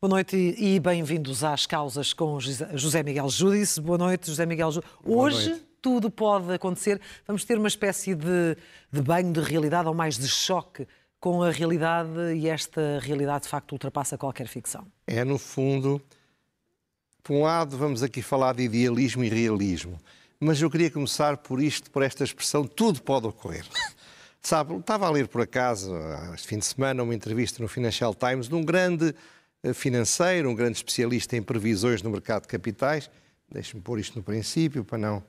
Boa noite e bem-vindos às causas com José Miguel Júdice. Boa noite, José Miguel Júdice. Hoje noite. tudo pode acontecer. Vamos ter uma espécie de, de banho de realidade ou mais de choque com a realidade e esta realidade de facto ultrapassa qualquer ficção. É, no fundo, por um lado, vamos aqui falar de idealismo e realismo, mas eu queria começar por isto, por esta expressão: tudo pode ocorrer. Sabe, estava a ler por acaso, este fim de semana, uma entrevista no Financial Times de um grande financeiro, um grande especialista em previsões no mercado de capitais. Deixe-me pôr isto no princípio para não.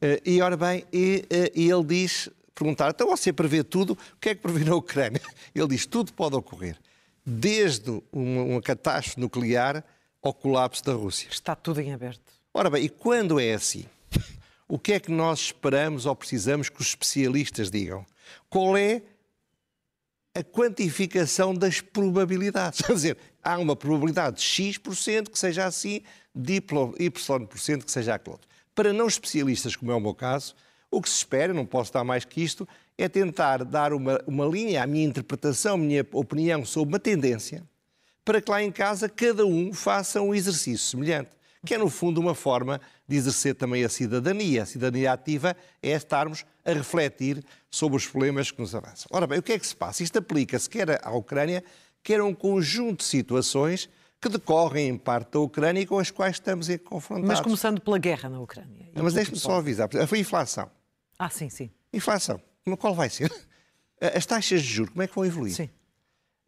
Eh, e ora bem, e, eh, e ele diz: perguntar, então você prevê tudo, o que é que prevê na Ucrânia? Ele diz: tudo pode ocorrer, desde uma, uma catástrofe nuclear ao colapso da Rússia. Está tudo em aberto. Ora bem, e quando é assim? O que é que nós esperamos ou precisamos que os especialistas digam? Qual é a quantificação das probabilidades? Quer dizer, há uma probabilidade de X% que seja assim, de Y% que seja aquele outro. Para não especialistas, como é o meu caso, o que se espera, não posso dar mais que isto, é tentar dar uma, uma linha, a minha interpretação, a minha opinião sobre uma tendência, para que lá em casa cada um faça um exercício semelhante, que é no fundo uma forma de exercer também a cidadania. A cidadania ativa é estarmos a refletir sobre os problemas que nos avançam. Ora bem, o que é que se passa? Isto aplica-se quer à Ucrânia, quer a um conjunto de situações que decorrem em parte da Ucrânia e com as quais estamos confrontados. Mas começando pela guerra na Ucrânia. Mas deixe-me só avisar, a inflação. Ah, sim, sim. Inflação, qual vai ser? As taxas de juros, como é que vão evoluir? Sim.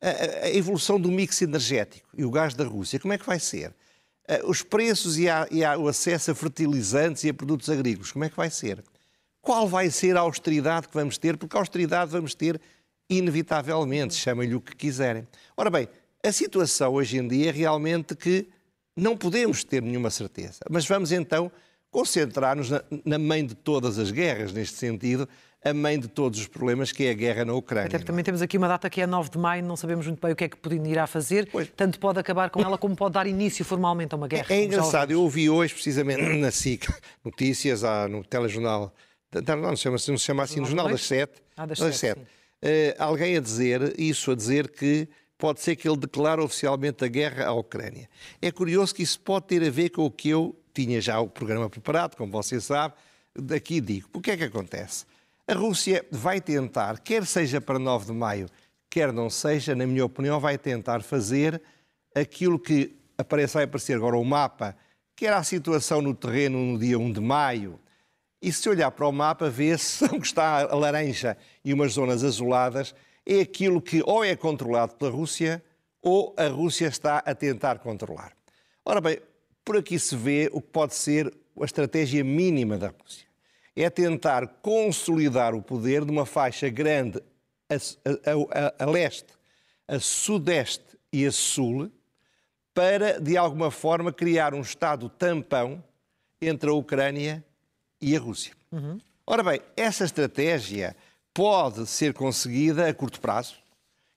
A, a evolução do mix energético e o gás da Rússia, como é que vai ser? Os preços e, a, e a, o acesso a fertilizantes e a produtos agrícolas, como é que vai ser? Qual vai ser a austeridade que vamos ter? Porque a austeridade vamos ter inevitavelmente, chamem-lhe o que quiserem. Ora bem, a situação hoje em dia é realmente que não podemos ter nenhuma certeza. Mas vamos então concentrar-nos na, na, mãe de todas as guerras, neste sentido, a mãe de todos os problemas, que é a guerra na Ucrânia. Até também temos aqui uma data que é 9 de maio, não sabemos muito bem o que é que Putin irá fazer, pois. tanto pode acabar com ela como pode dar início formalmente a uma guerra. É, é engraçado, eu ouvi hoje, precisamente na SIC, notícias, no telejornal, não, não, se chama, não se chama assim, no Jornal das Sete, ah, das, das Sete, uh, alguém a dizer isso, a dizer que pode ser que ele declare oficialmente a guerra à Ucrânia. É curioso que isso pode ter a ver com o que eu tinha já o programa preparado, como você sabe, daqui digo. O que é que acontece? A Rússia vai tentar, quer seja para 9 de maio, quer não seja, na minha opinião, vai tentar fazer aquilo que aparece, vai aparecer agora o mapa, que era a situação no terreno no dia 1 de maio. E se olhar para o mapa, vê-se que está a laranja e umas zonas azuladas, é aquilo que ou é controlado pela Rússia ou a Rússia está a tentar controlar. Ora bem, por aqui se vê o que pode ser a estratégia mínima da Rússia. É tentar consolidar o poder de uma faixa grande a, a, a, a leste, a sudeste e a sul, para, de alguma forma, criar um Estado tampão entre a Ucrânia e a Rússia. Uhum. Ora bem, essa estratégia pode ser conseguida a curto prazo.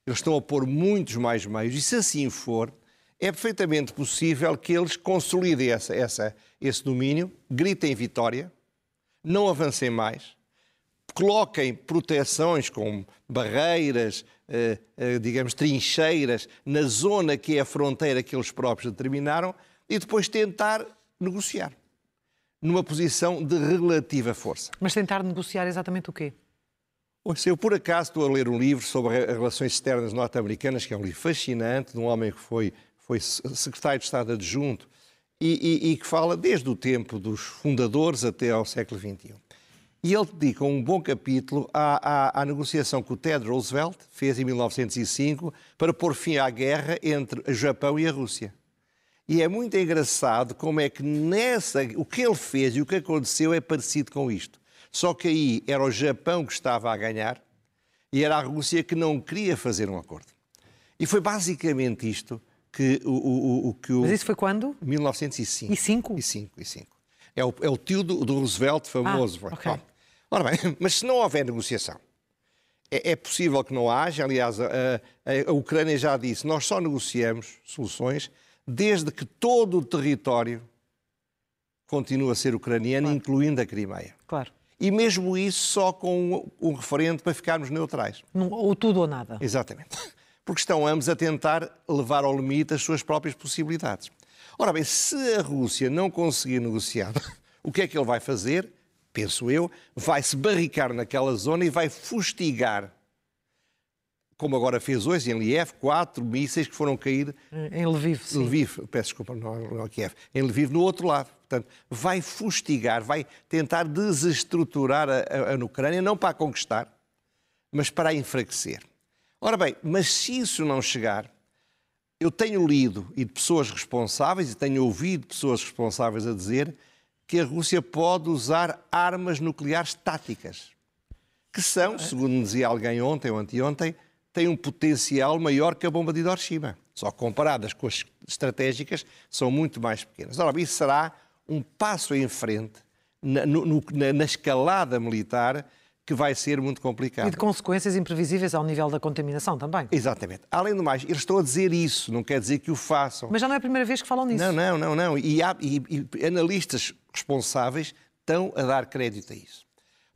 Eles estão a pôr muitos mais meios, e se assim for, é perfeitamente possível que eles consolidem essa, essa, esse domínio, gritem vitória, não avancem mais, coloquem proteções com barreiras, eh, eh, digamos, trincheiras, na zona que é a fronteira que eles próprios determinaram e depois tentar negociar numa posição de relativa força. Mas tentar negociar exatamente o quê? Eu por acaso estou a ler um livro sobre as relações externas norte-americanas, que é um livro fascinante, de um homem que foi, foi secretário de Estado adjunto e, e, e, que fala desde o tempo dos fundadores até ao século XXI. E ele dedica um bom capítulo à, à, à negociação que o Ted Roosevelt fez em 1905 para pôr fim à guerra entre o Japão e a Rússia. E é muito engraçado como é que nessa, o que ele fez e o que aconteceu é parecido com isto. Só que aí era o Japão que estava a ganhar e era a Rússia que não queria fazer um acordo. E foi basicamente isto que o, o, o que o... Mas isso foi quando? 1905. E cinco? E cinco, e cinco. É o, é o tio do, do Roosevelt famoso. Ah, okay. ora bem, mas se não houver negociação, é, é possível que não haja. Aliás, a, a, a Ucrânia já disse, nós só negociamos soluções desde que todo o território continua a ser ucraniano, claro. incluindo a Crimeia. Claro e mesmo isso só com um, referente para ficarmos neutrais. ou tudo ou nada. Exatamente. Porque estão ambos a tentar levar ao limite as suas próprias possibilidades. Ora bem, se a Rússia não conseguir negociar, o que é que ele vai fazer? Penso eu, vai se barricar naquela zona e vai fustigar como agora fez hoje em Liev, quatro mísseis que foram cair em Lviv. Sim. Lviv, peço desculpa, não, não é Kiev, em Lviv, no outro lado. Portanto, vai fustigar, vai tentar desestruturar a, a, a Ucrânia, não para a conquistar, mas para a enfraquecer. Ora bem, mas se isso não chegar, eu tenho lido e de pessoas responsáveis e tenho ouvido pessoas responsáveis a dizer que a Rússia pode usar armas nucleares táticas, que são, segundo dizia alguém ontem ou anteontem, têm um potencial maior que a bomba de Hiroshima. Só comparadas com as estratégicas, são muito mais pequenas. Ora, isso será um passo em frente na, no, na, na escalada militar que vai ser muito complicado. E de consequências imprevisíveis ao nível da contaminação também. Exatamente. Além do mais, eles estão a dizer isso, não quer dizer que o façam. Mas já não é a primeira vez que falam nisso. Não, não, não, não. E, há, e, e analistas responsáveis estão a dar crédito a isso.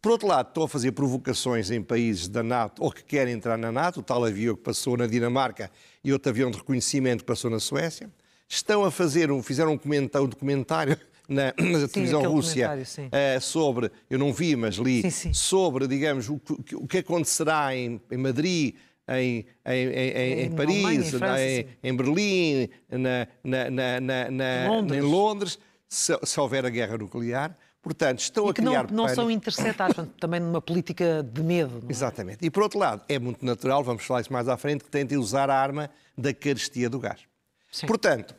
Por outro lado, estão a fazer provocações em países da NATO ou que querem entrar na NATO, o tal avião que passou na Dinamarca e outro avião de reconhecimento que passou na Suécia. Estão a fazer, um, fizeram um, comentário, um documentário na, na sim, televisão Rússia uh, sobre, eu não vi, mas li, sim, sobre, digamos, o, o que acontecerá em, em Madrid, em, em, em, em, Paris, Alemanha, França, em, Berlim, na, na, na, Londres. em Londres, se, se houver a guerra nuclear. Portanto, estão e a criar não, não são interceptados, também numa política de medo. É? Exatamente. E por outro lado, é muito natural, vamos falar isso mais à frente, que tentem usar a arma da carestia do gás. Sim. Portanto,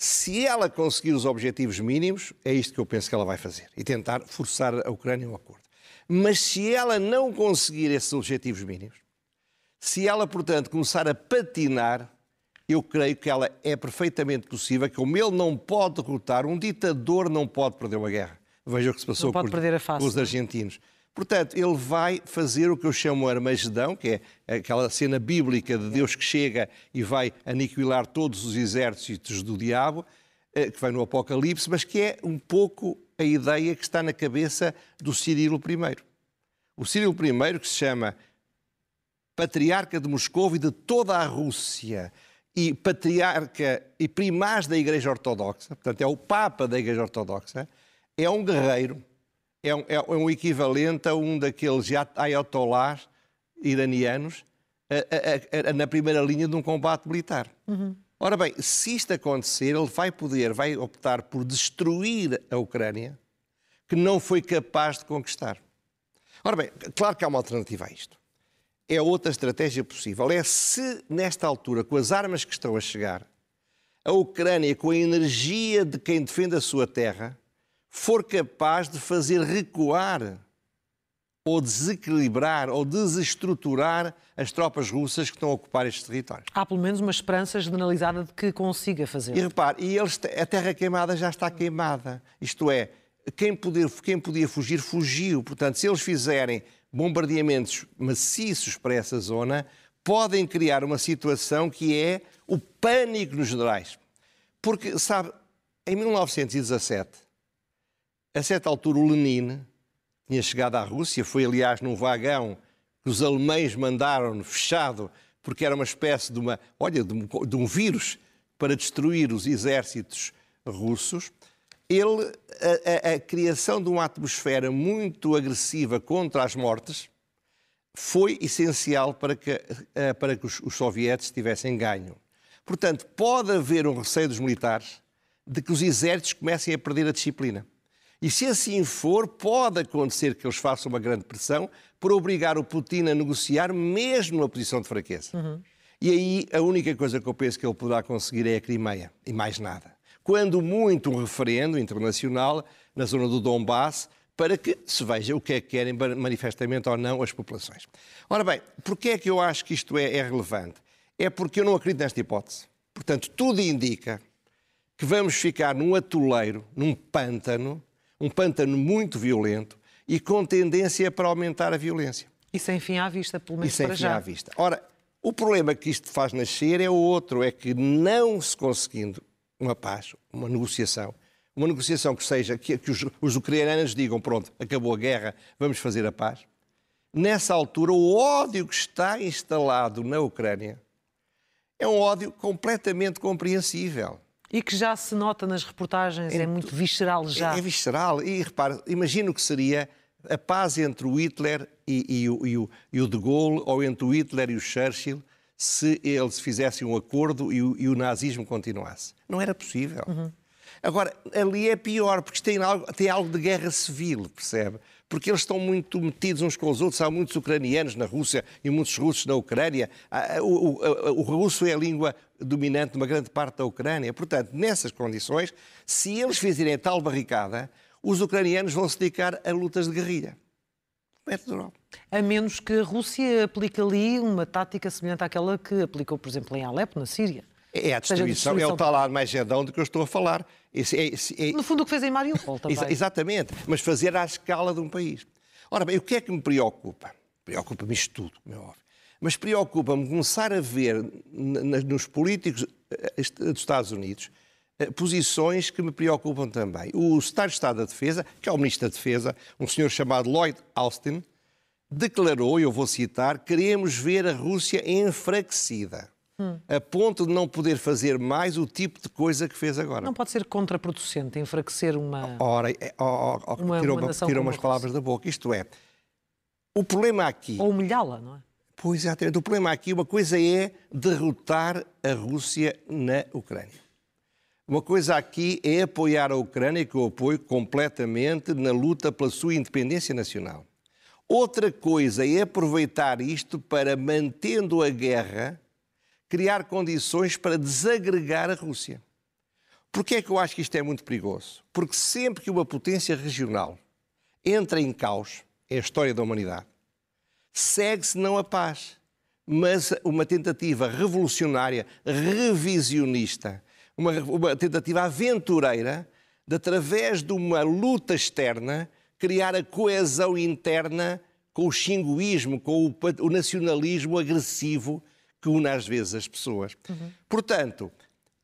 se ela conseguir os objetivos mínimos, é isto que eu penso que ela vai fazer e tentar forçar a Ucrânia a um acordo. Mas se ela não conseguir esses objetivos mínimos, se ela, portanto, começar a patinar, eu creio que ela é perfeitamente possível, como ele não pode derrotar, um ditador não pode perder uma guerra. Veja o que se passou com, com, os argentinos. Portanto, ele vai fazer o que eu chamo Armagedão, que é aquela cena bíblica de Deus que chega e vai aniquilar todos os exércitos do diabo, eh, que vai no Apocalipse, mas que é um pouco a ideia que está na cabeça do Cirilo I. O Cirilo I, que se chama Patriarca de Moscou e de toda a Rússia, e patriarca e primaz da Igreja Ortodoxa, portanto é o Papa da Igreja Ortodoxa, é um guerreiro, é um, é um equivalente a um daqueles ayatollahs iranianos a, a, a, na primeira linha de um combate militar. Uhum. Ora bem, se isto acontecer, ele vai poder, vai optar por destruir a Ucrânia, que não foi capaz de conquistar. Ora bem, claro que há uma alternativa a isto. É outra estratégia possível. É se, nesta altura, com as armas que estão a chegar, a Ucrânia, com a energia de quem defende a sua terra, for capaz de fazer recuar ou desequilibrar ou desestruturar as tropas russas que estão a ocupar estes territórios. Há pelo menos uma esperança generalizada de que consiga fazer. E repare, e eles, a terra queimada já está queimada. Isto é, quem, poder, quem podia fugir, fugiu. Portanto, se eles fizerem bombardeamentos maciços para essa zona, podem criar uma situação que é o pânico nos generais. Porque, sabe, em 1917, a certa altura, o Lenin tinha chegado à Rússia, foi aliás num vagão que os alemães mandaram fechado, porque era uma espécie de, uma, olha, de, um, de um vírus para destruir os exércitos russos. Ele, a, a, a, criação de uma atmosfera muito agressiva contra as mortes foi essencial para que, para que os, os soviéticos tivessem ganho. Portanto, pode haver um receio dos militares de que os exércitos comecem a perder a disciplina. E se assim for, pode acontecer que eles façam uma grande pressão para obrigar o Putin a negociar mesmo na posição de fraqueza. Uhum. E aí a única coisa que eu penso que ele poderá conseguir é a Crimeia, e mais nada. Quando muito um referendo internacional na zona do Donbass, para que se veja o que é que querem manifestamente ou não as populações. Ora bem, porquê é que eu acho que isto é, é relevante? É porque eu não acredito nesta hipótese. Portanto, tudo indica que vamos ficar num atoleiro, num pântano, um pântano muito violento e com tendência para aumentar a violência. E sem fim à vista, pelo menos e sem para fim já. à vista. Ora, o problema que isto faz nascer é o outro, é que não se conseguindo uma paz, uma negociação, uma negociação que seja, que, que os, os ucranianos digam, pronto, acabou a guerra, vamos fazer a paz. Nessa altura, o ódio que está instalado na Ucrânia É um ódio completamente compreensível. E que já se nota nas reportagens, é, é muito visceral já. É, é visceral. E repare, imagino que seria a paz entre o Hitler e, e, o, e, o, e, o, de Gaulle, ou entre o Hitler e o Churchill, se eles fizessem um acordo e o, o nazismo continuasse. Não era possível. Uhum. Agora, ali é pior, porque tem algo, tem algo de guerra civil, percebe? Porque eles estão muito metidos uns com os outros. Há muitos ucranianos na Rússia e muitos russos na Ucrânia. O, o, o russo é a língua dominante de uma grande parte da Ucrânia. Portanto, nessas condições, se eles fizerem tal barricada, os ucranianos vão se dedicar a lutas de guerrilha. É. A menos que a Rússia aplique ali uma tática semelhante àquela que aplicou, por exemplo, em Alepo, na Síria. É a distribuição, destruição... é o tal Armagedão de que eu estou a falar. Esse, é, esse, é... No fundo, o que fez em Mariupol também. Ex exatamente, mas fazer à escala de um país. Ora bem, o que é que me preocupa? Preocupa-me isto tudo, como é óbvio. Mas preocupa-me começar a ver nos políticos eh, dos Estados Unidos eh, posições que me preocupam também. O Secretário de Estado da Defesa, que é o Ministro da Defesa, um senhor chamado Lloyd Austin, declarou, e eu vou citar, queremos ver a Rússia enfraquecida. Hum. A ponto de não poder fazer mais o tipo de coisa que fez agora. Não pode ser contraproducente, enfraquecer uma. Ora, é, oh, oh, uma, tirou, uma tirou umas palavras da boca. Isto é, o problema aqui. Ou humilhá-la, não é? Pois, exatamente. O problema aqui, uma coisa é derrotar a Rússia na Ucrânia. Uma coisa aqui é apoiar a Ucrânia, que eu apoio completamente na luta pela sua independência nacional. Outra coisa é aproveitar isto para, mantendo a guerra, criar condições para desagregar a Rússia. Porquê é que eu acho que isto é muito perigoso? Porque sempre que uma potência regional entra em caos, é a história da humanidade, segue-se não a paz, mas uma tentativa revolucionária, revisionista, uma, uma tentativa aventureira de, através de uma luta externa, criar a coesão interna com o xinguísmo, com o, o nacionalismo agressivo que une às vezes as pessoas. Uhum. Portanto,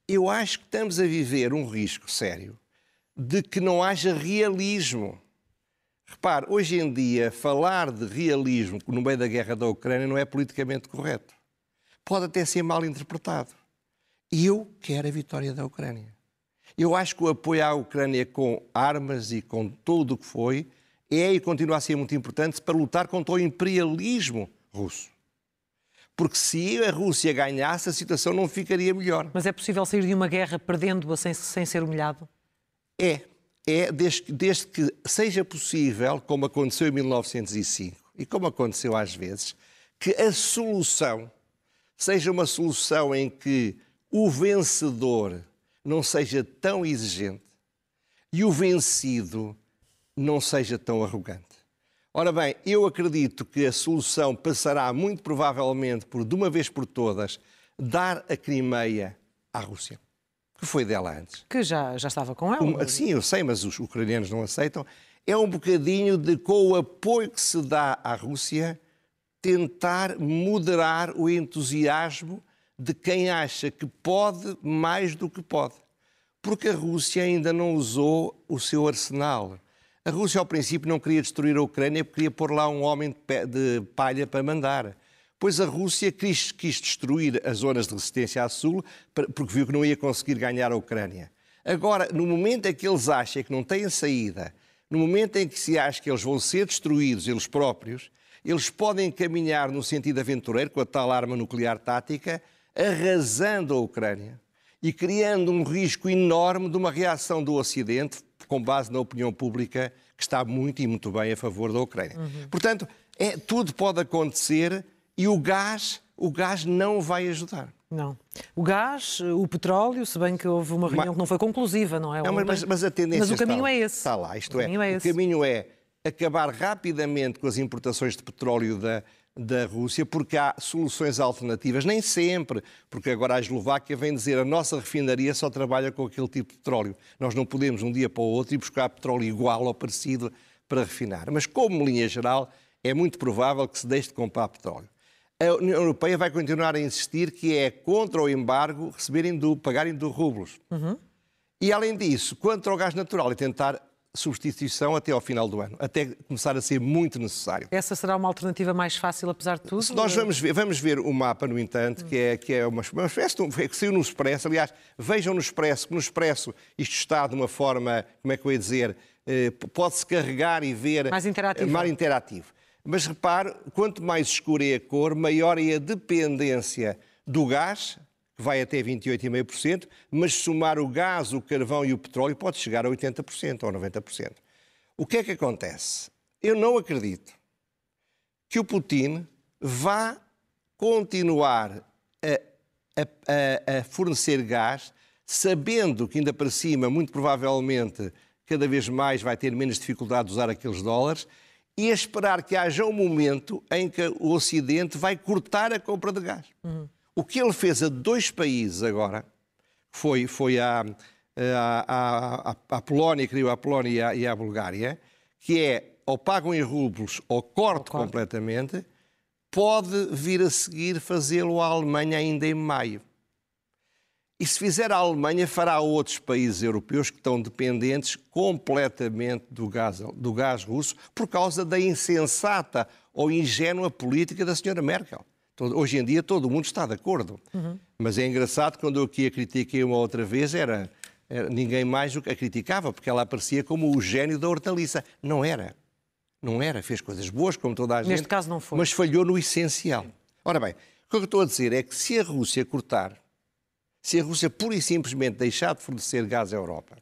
eu acho que estamos a viver um risco sério de que não haja realismo. Repare, hoje em dia, falar de realismo no meio da guerra da Ucrânia não é politicamente correto. Pode até ser mal interpretado. Eu quero a vitória da Ucrânia. Eu acho que o apoio à Ucrânia com armas e com tudo o que foi é e continua a ser muito importante para lutar contra o imperialismo russo. Porque se a Rússia ganhasse, a situação não ficaria melhor. Mas é possível sair de uma guerra perdendo-a sem, sem ser humilhado? É. É desde, desde que seja possível, como aconteceu em 1905 e como aconteceu às vezes, que a solução seja uma solução em que o vencedor não seja tão exigente e o vencido não seja tão arrogante. Ora bem, eu acredito que a solução passará muito provavelmente por, de uma vez por todas, dar a Crimeia à Rússia, que foi dela antes. Que já, já estava com ela. Um, sim, eu sei, mas os ucranianos não aceitam. É um bocadinho de, com o apoio que se dá à Rússia, tentar moderar o entusiasmo de quem acha que pode mais do que pode. Porque a Rússia ainda não usou o seu arsenal. A Rússia, ao princípio, não queria destruir a Ucrânia porque queria pôr lá um homem de palha para mandar. Pois a Rússia quis, quis destruir as zonas de resistência a sul porque viu que não ia conseguir ganhar a Ucrânia. Agora, no momento em que eles acham que não têm saída, no momento em que se acha que eles vão ser destruídos eles próprios, eles podem caminhar no sentido aventureiro com a tal arma nuclear tática, arrasando a Ucrânia e criando um risco enorme de uma reação do Ocidente com base na opinião pública que está muito e muito bem a favor da Ucrânia. Uhum. Portanto, é, tudo pode acontecer e o gás, o gás não vai ajudar. Não. O gás, o petróleo, se bem que houve uma reunião mas, que não foi conclusiva, não é? Não, mas, mas, a tendência mas o caminho está, é esse. Está lá, isto o é. É o caminho é acabar rapidamente com as importações de petróleo da, da Rússia, porque há soluções alternativas, nem sempre, porque agora a Eslováquia vem dizer a nossa refinaria só trabalha com aquele tipo de petróleo. Nós não podemos um dia para o outro ir buscar petróleo igual ou parecido para refinar. Mas, como linha geral, é muito provável que se deixe de comprar petróleo. A União Europeia vai continuar a insistir que é contra o embargo receberem do, pagarem do rublos. Uhum. E, além disso, quanto ao gás natural, e tentar substituição até ao final do ano, até começar a ser muito necessário. Essa será uma alternativa mais fácil, apesar de tudo? Se nós vamos ver, vamos ver o mapa, no entanto, que é, que é uma, uma espécie de, que saiu no Expresso, aliás, vejam no Expresso, que no Expresso isto está de uma forma, como é que eu ia dizer, eh, pode-se carregar e ver... Mais interativo. Mais interativo. Mas repare, quanto mais escura é a cor, maior é a dependência do gás, que vai até 28,5%, mas somar o gás, o carvão e o petróleo pode chegar a 80% ou 90%. O que é que acontece? Eu não acredito que o Putin vá continuar a, a, a, fornecer gás, sabendo que ainda para cima, muito provavelmente, cada vez mais vai ter menos dificuldade de usar aqueles dólares, e a esperar que haja um momento em que o Ocidente vai cortar a compra de gás. Uhum. O que ele fez a dois países agora, foi, foi Polónia, criou a Polónia e a, Bulgária, que é ou pagam em rublos ou corte completamente, pode vir a seguir fazê-lo a Alemanha ainda em maio. E se fizer a Alemanha, fará outros países europeus que estão dependentes completamente do gás, do gás russo por causa da insensata ou ingênua política da senhora Merkel. Hoje em dia todo mundo está de acordo. Uhum. Mas é engraçado, quando eu aqui a critiquei uma outra vez, era, era ninguém mais a criticava, porque ela aparecia como o gênio da hortaliça. Não era. Não era. Fez coisas boas, como toda a gente. Neste caso não foi. Mas falhou no essencial. Ora bem, o que eu estou a dizer é que se a Rússia cortar, se a Rússia pura e simplesmente deixar de fornecer gás à Europa,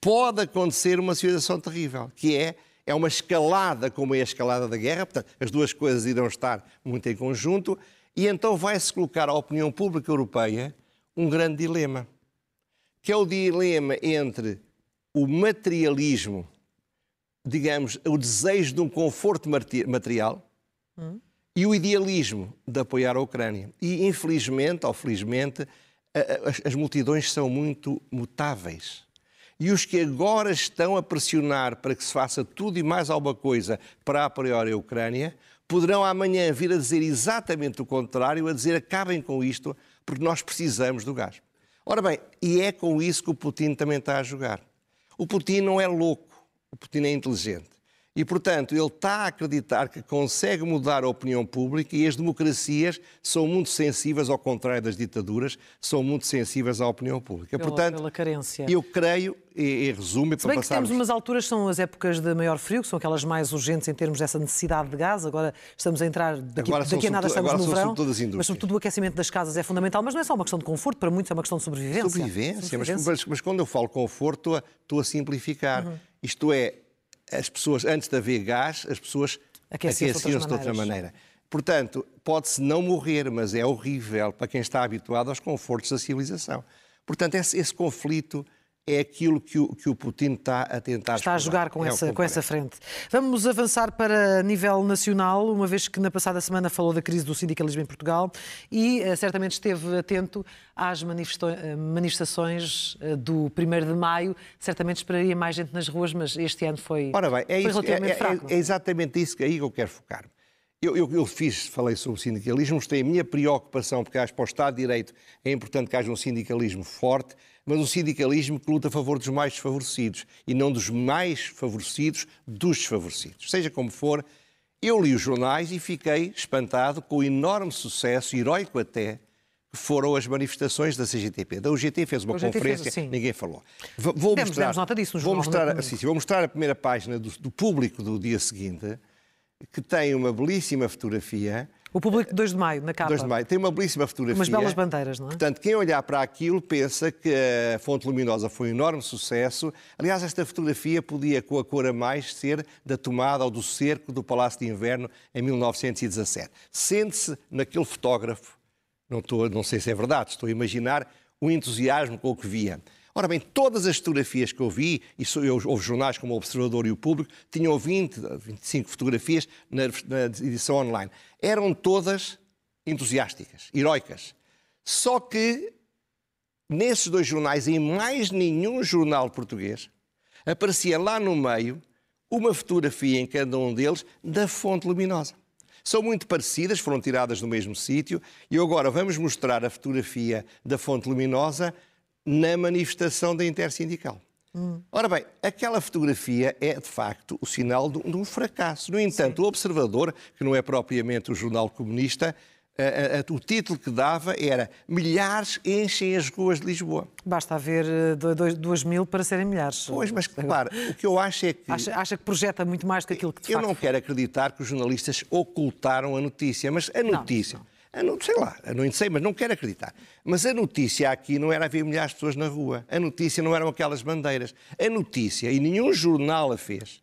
pode acontecer uma situação terrível, que é é uma escalada como é a escalada da guerra, portanto, as duas coisas irão estar muito em conjunto, e então vai-se colocar à opinião pública europeia um grande dilema, que é o dilema entre o materialismo, digamos, o desejo de um conforto material, hum. e o idealismo de apoiar a Ucrânia. E, infelizmente, ou felizmente, as, as multidões são muito mutáveis. E os que agora estão a pressionar para que se faça tudo e mais alguma coisa para apoiar a Ucrânia, poderão amanhã vir a dizer exatamente o contrário, a dizer acabem com isto, porque nós precisamos do gás. Ora bem, e é com isso que o Putin também está a jogar. O Putin não é louco, o Putin é inteligente. E, portanto, ele está a acreditar que consegue mudar a opinião pública e as democracias são muito sensíveis, ao contrário das ditaduras, são muito sensíveis à opinião pública. Pela, portanto, pela carência. eu creio, e, e resumo, para passarmos... que temos umas alturas, são as épocas de maior frio, que são aquelas mais urgentes em termos dessa necessidade de gás. Agora estamos a entrar, daqui, agora daqui a nada estamos no verão, mas sobretudo o aquecimento das casas é fundamental, mas não é só uma questão de conforto, para muitos é uma questão de sobrevivência. Sobrevivência, sobrevivência. Mas, mas, quando eu falo conforto, estou a, estou a simplificar. Uhum. Isto é, as pessoas, antes de haver gás, as pessoas aqueciam-se de outra maneira. Portanto, pode-se não morrer, mas é horrível para quem está habituado aos confortos da civilização. Portanto, esse, esse conflito é aquilo que o, que o Putin está a tentar Está a jogar com, é essa, com essa frente. Vamos avançar para nível nacional, uma vez que na passada semana falou da crise do sindicalismo em Portugal e uh, certamente esteve atento às eh, manifestações uh, do 1 de maio. Certamente esperaria mais gente nas ruas, mas este ano foi, Ora bem, é isso, relativamente é, é, fraco. É, é exatamente isso que aí que eu quero focar. Eu, eu, eu, fiz, falei sobre o sindicalismo, mostrei a minha preocupação, porque acho que para o Estado de Direito é importante que haja um sindicalismo forte, mas um sindicalismo que luta a favor dos mais desfavorecidos e não dos mais favorecidos dos desfavorecidos. Seja como for, eu li os jornais e fiquei espantado com o enorme sucesso, heroico até, que foram as manifestações da CGTP. Da UGT fez uma conferência, fez, ninguém falou. Vou demos, mostrar, demos nota disso no vou mostrar, sim, sim, vou mostrar a primeira página do, do público do dia seguinte, que tem uma belíssima fotografia. O público de 2 de maio, na capa. 2 de maio, tem uma belíssima fotografia. Umas belas bandeiras, não é? Portanto, quem olhar para aquilo pensa que a Fonte Luminosa foi um enorme sucesso. Aliás, esta fotografia podia, com a cor a mais, ser da tomada ou do cerco do Palácio de Inverno em 1917. Sente-se naquele fotógrafo, não, estou, não sei se é verdade, estou a imaginar o entusiasmo com o que via. Ora bem, todas as fotografias que eu vi, e eu, houve jornais como o Observador e o Público, tinham 20, 25 fotografias na, na edição online. Eram todas entusiásticas, heroicas. Só que nesses dois jornais, em mais nenhum jornal português, aparecia lá no meio uma fotografia em cada um deles da fonte luminosa. São muito parecidas, foram tiradas do mesmo sítio, e agora vamos mostrar a fotografia da fonte luminosa na manifestação da Intersindical. Hum. Ora bem, aquela fotografia é de facto o sinal de, um fracasso. No entanto, Sim. o Observador, que não é propriamente o jornal comunista, a, a, o título que dava era Milhares enchem as ruas de Lisboa. Basta haver uh, dois mil para serem milhares. Pois, mas claro, o que eu acho é que. Acha, acha que projeta muito mais do que aquilo que de Eu facto... não quero acreditar que os jornalistas ocultaram a notícia, mas a notícia. Não, não. Sei lá, não sei, mas não quero acreditar. Mas a notícia aqui não era haver milhares de pessoas na rua. A notícia não eram aquelas bandeiras. A notícia, e nenhum jornal a fez,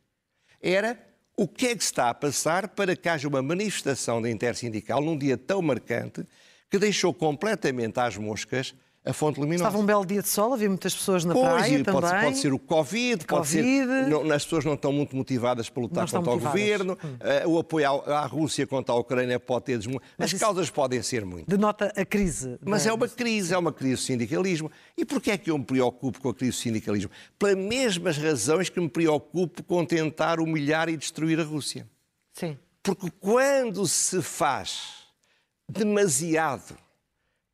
era o que é que está a passar para que haja uma manifestação da intersindical num dia tão marcante que deixou completamente às moscas a fonte luminosa. Estava um belo dia de sol, havia muitas pessoas na pois, praia pode, também. Pode ser o Covid, pode ser... Não, as pessoas não estão muito motivadas para lutar contra o governo, hum. uh, o apoio à, à, Rússia contra a Ucrânia pode ter... Desmo... As causas podem ser muitas. Denota a crise. Mas é uma crise, é uma crise do sindicalismo. E porquê é que eu me preocupo com a crise do sindicalismo? Pelas mesmas razões que me preocupo com tentar humilhar e destruir a Rússia. Sim. Porque quando se faz demasiado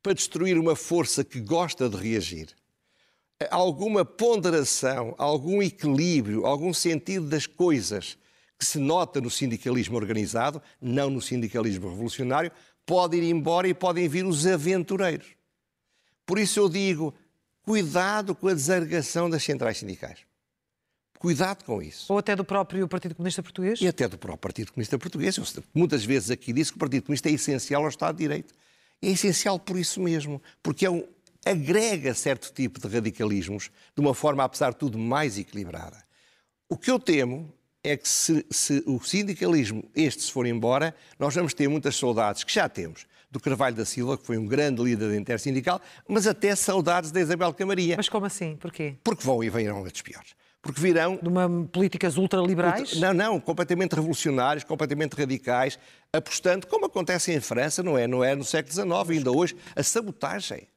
para destruir uma força que gosta de reagir. Alguma ponderação, algum equilíbrio, algum sentido das coisas que se nota no sindicalismo organizado, não no sindicalismo revolucionário, pode ir embora e podem vir os aventureiros. Por isso eu digo, cuidado com a desagregação das centrais sindicais. Cuidado com isso. Ou até do próprio Partido Comunista Português? E até do próprio Partido Comunista Português. Eu muitas vezes aqui disse que o Partido Comunista é essencial ao Estado de Direito é essencial por isso mesmo, porque é um, agrega certo tipo de radicalismos de uma forma, apesar de tudo, mais equilibrada. O que eu temo é que se, se, o sindicalismo, este, se for embora, nós vamos ter muitas saudades, que já temos, do Carvalho da Silva, que foi um grande líder da intersindical, mas até saudades da Isabel Camaria. Mas como assim? Porquê? Porque vão e virão outros piores porque virão... De uma políticas ultraliberais? Não, não, completamente revolucionários, completamente radicais, apostando, como acontece em França, não é? Não é no século XIX, ainda hoje, a sabotagem.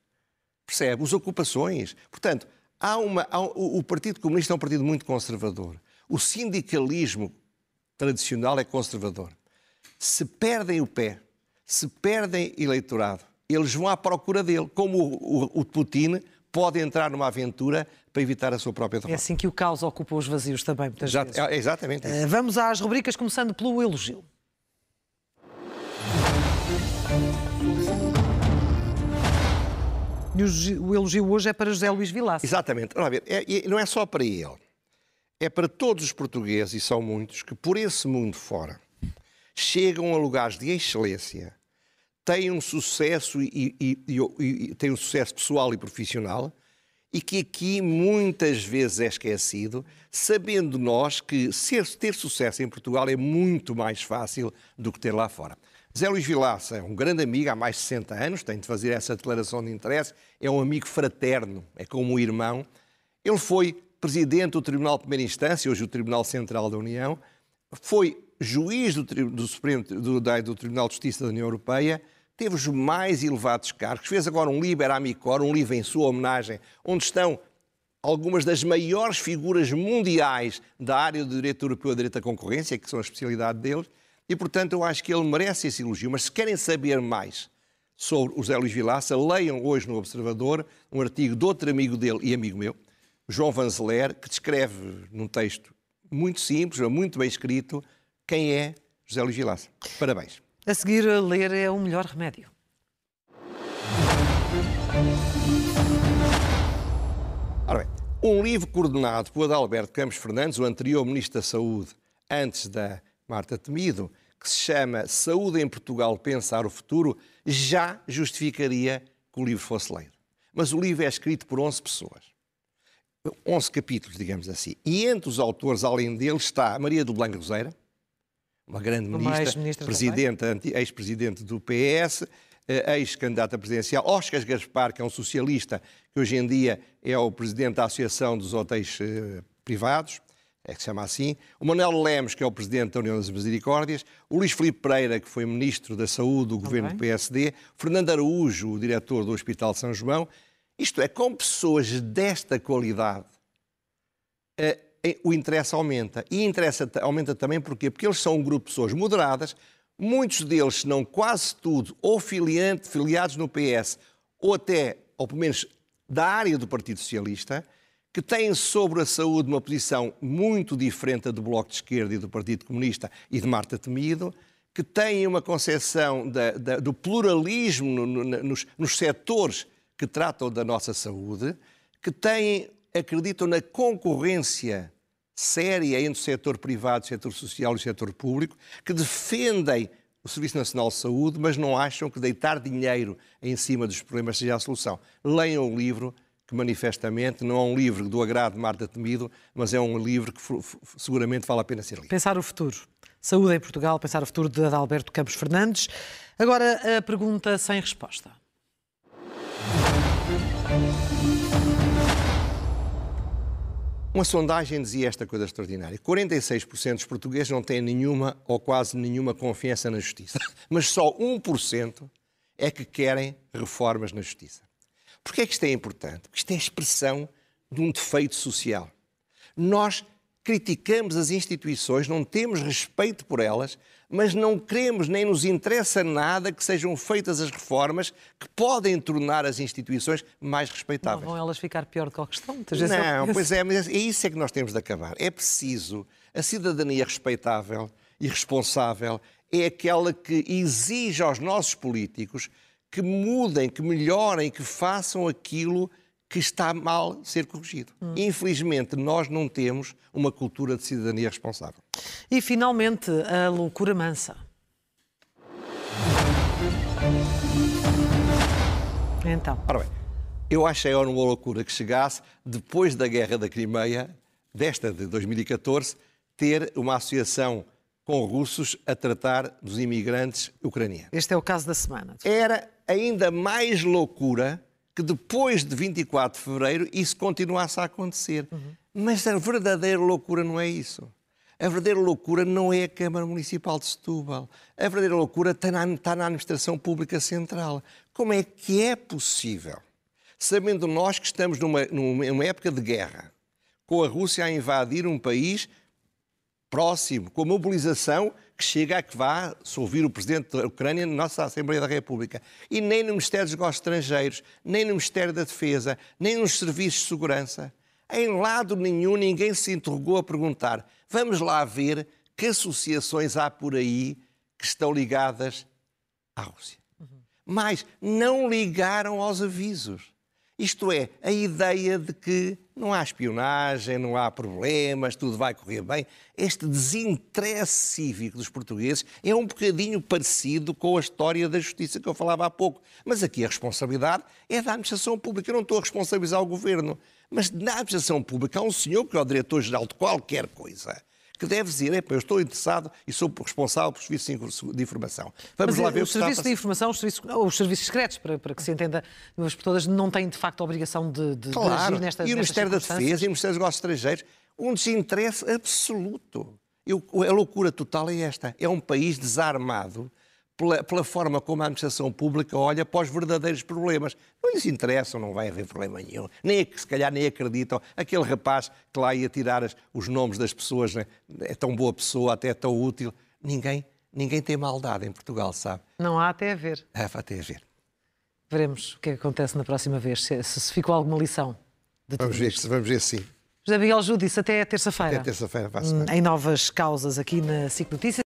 Percebe? As ocupações. Portanto, há uma, há, o, o Partido Comunista é um partido muito conservador. O sindicalismo tradicional é conservador. Se perdem o pé, se perdem eleitorado, eles vão à procura dele, como o, o, o Putin pode entrar numa aventura para evitar a sua própria derrota. É assim que o caos ocupa os vazios também, muitas Exato, vezes. É exatamente isso. Uh, vamos às rubricas, começando pelo elogio. o elogio hoje é para José Luís Vilaça. Exatamente. Olha, é, não é só para ele. É para todos os portugueses, e são muitos, que por esse mundo fora chegam a lugares de excelência tem um sucesso e, e, e, e, tem um sucesso pessoal e profissional e que aqui muitas vezes é esquecido, sabendo nós que ser, ter sucesso em Portugal é muito mais fácil do que ter lá fora. Zé Luís Vilaça é um grande amigo há mais de 60 anos, tem de fazer essa declaração de interesse, é um amigo fraterno, é como um irmão. Ele foi presidente do Tribunal de Primeira Instância, hoje o Tribunal Central da União, foi juiz do, do, do, do Tribunal de Justiça da União Europeia, teve os mais elevados cargos, fez agora um Liber Amicor, um livro em sua homenagem, onde estão algumas das maiores figuras mundiais da área do direito europeu e direito da concorrência, que são a especialidade deles, e portanto eu acho que ele merece esse elogio. Mas se querem saber mais sobre o José Luís Vilaça, leiam hoje no Observador um artigo de outro amigo dele e amigo meu, João Vanzeler, que descreve num texto muito simples, muito bem escrito, quem é José Luís Vilaça. Parabéns. A seguir, a ler é o melhor remédio. Ora bem, um livro coordenado por Adalberto Campos Fernandes, o anterior Ministro da Saúde, antes da Marta Temido, que se chama Saúde em Portugal, Pensar o Futuro, já justificaria que o livro fosse lido. Mas o livro é escrito por 11 pessoas. 11 capítulos, digamos assim. E entre os autores, além dele, está Maria do Blanco Roseira, uma grande ministra, presidente, ex-presidente do PS, eh, ex-candidata presidencial, Oscar Gaspar, que é um socialista, que hoje em dia é o presidente da Associação dos Hotéis eh, Privados, é que se chama assim, o Manuel Lemos, que é o presidente da União das Misericórdias, o Luís Filipe Pereira, que foi ministro da Saúde do governo do PSD, Fernando Araújo, o diretor do Hospital São João. Isto é, com pessoas desta qualidade, eh, o interesse aumenta. E interesse aumenta também porquê? Porque eles são um grupo de pessoas moderadas, muitos deles, se não quase tudo, ou filiante, filiados no PS, ou até, ou pelo menos da área do Partido Socialista, que têm sobre a saúde uma posição muito diferente do Bloco de Esquerda e do Partido Comunista e de Marta Temido, que têm uma concepção da, da, do pluralismo no, no, nos, nos setores que tratam da nossa saúde, que têm, acreditam na concorrência séria entre o setor privado, o setor social e o setor público, que defendem o Serviço Nacional de Saúde, mas não acham que deitar dinheiro em cima dos problemas seja a solução. Leiam o livro, que manifestamente não é um livro do agrado de Marta Temido, mas é um livro que seguramente vale a pena ser lido. Pensar o futuro. Saúde em Portugal, pensar o futuro de Adalberto Campos Fernandes. Agora a pergunta sem resposta. Uma sondagem dizia esta coisa extraordinária: 46% dos portugueses não têm nenhuma ou quase nenhuma confiança na justiça, mas só 1% é que querem reformas na justiça. Porquê é que isto é importante? Porque isto é a expressão de um defeito social. Nós criticamos as instituições, não temos respeito por elas, mas não queremos nem nos interessa nada que sejam feitas as reformas que podem tornar as instituições mais respeitáveis. Não vão elas ficar pior do que a questão? Não, pois é, mas é isso é que nós temos de acabar. É preciso a cidadania respeitável e responsável é aquela que exige aos nossos políticos que mudem, que melhorem, que façam aquilo que está mal ser corrigido. Hum. Infelizmente, nós não temos uma cultura de cidadania responsável. E, finalmente, a loucura mansa. Então. Ora bem, eu achei uma loucura que chegasse, depois da guerra da Crimeia, desta de 2014, ter uma associação com russos a tratar dos imigrantes ucranianos. Este é o caso da semana. Era ainda mais loucura que depois de 24 de fevereiro isso continuasse a acontecer. Uhum. Mas a verdadeira loucura não é isso. A verdadeira loucura não é a Câmara Municipal de Setúbal. A verdadeira loucura está na, está na Administração Pública Central. Como é que é possível, sabendo nós que estamos numa, numa época de guerra, com a Rússia a invadir um país próximo, com a mobilização que chega a que vá se ouvir o Presidente da Ucrânia na nossa Assembleia da República. E nem no Ministério dos Negócios Estrangeiros, nem no Ministério da Defesa, nem nos Serviços de Segurança. Em lado nenhum ninguém se interrogou a perguntar vamos lá ver que associações há por aí que estão ligadas à Rússia. Uhum. Mas não ligaram aos avisos. Isto é, a ideia de que não há espionagem, não há problemas, tudo vai correr bem. Este desinteresse cívico dos portugueses é um bocadinho parecido com a história da justiça que eu falava há pouco. Mas aqui a responsabilidade é da administração pública. Eu não estou a responsabilizar o governo. Mas na administração pública há um senhor que é o diretor-geral de qualquer coisa que deve dizer, é, eu estou interessado e sou responsável por serviços de informação. Vamos Mas, lá ver o, o serviço de informação, os serviços, os serviços secretos, para, para, que se entenda por todas, não têm de facto a obrigação de, de, claro. de agir nesta E o Ministério da Defesa e o Ministério dos Negócios Estrangeiros, um desinteresse absoluto. Eu, a loucura total é esta. É um país desarmado pela, pela, forma como a administração pública olha para os verdadeiros problemas. Não lhes interessam, não vai haver problema nenhum. Nem, se calhar nem acreditam. Aquele rapaz que lá ia tirar as, os nomes das pessoas, né? é tão boa pessoa, até é tão útil. Ninguém, ninguém tem maldade em Portugal, sabe? Não há até a ver. Há até a ver. Veremos o que, é que acontece na próxima vez, se, se ficou alguma lição. vamos, ver, vamos ver sim. José Miguel Júdice, até terça-feira. Até terça-feira, Em novas causas aqui na SIC Notícias.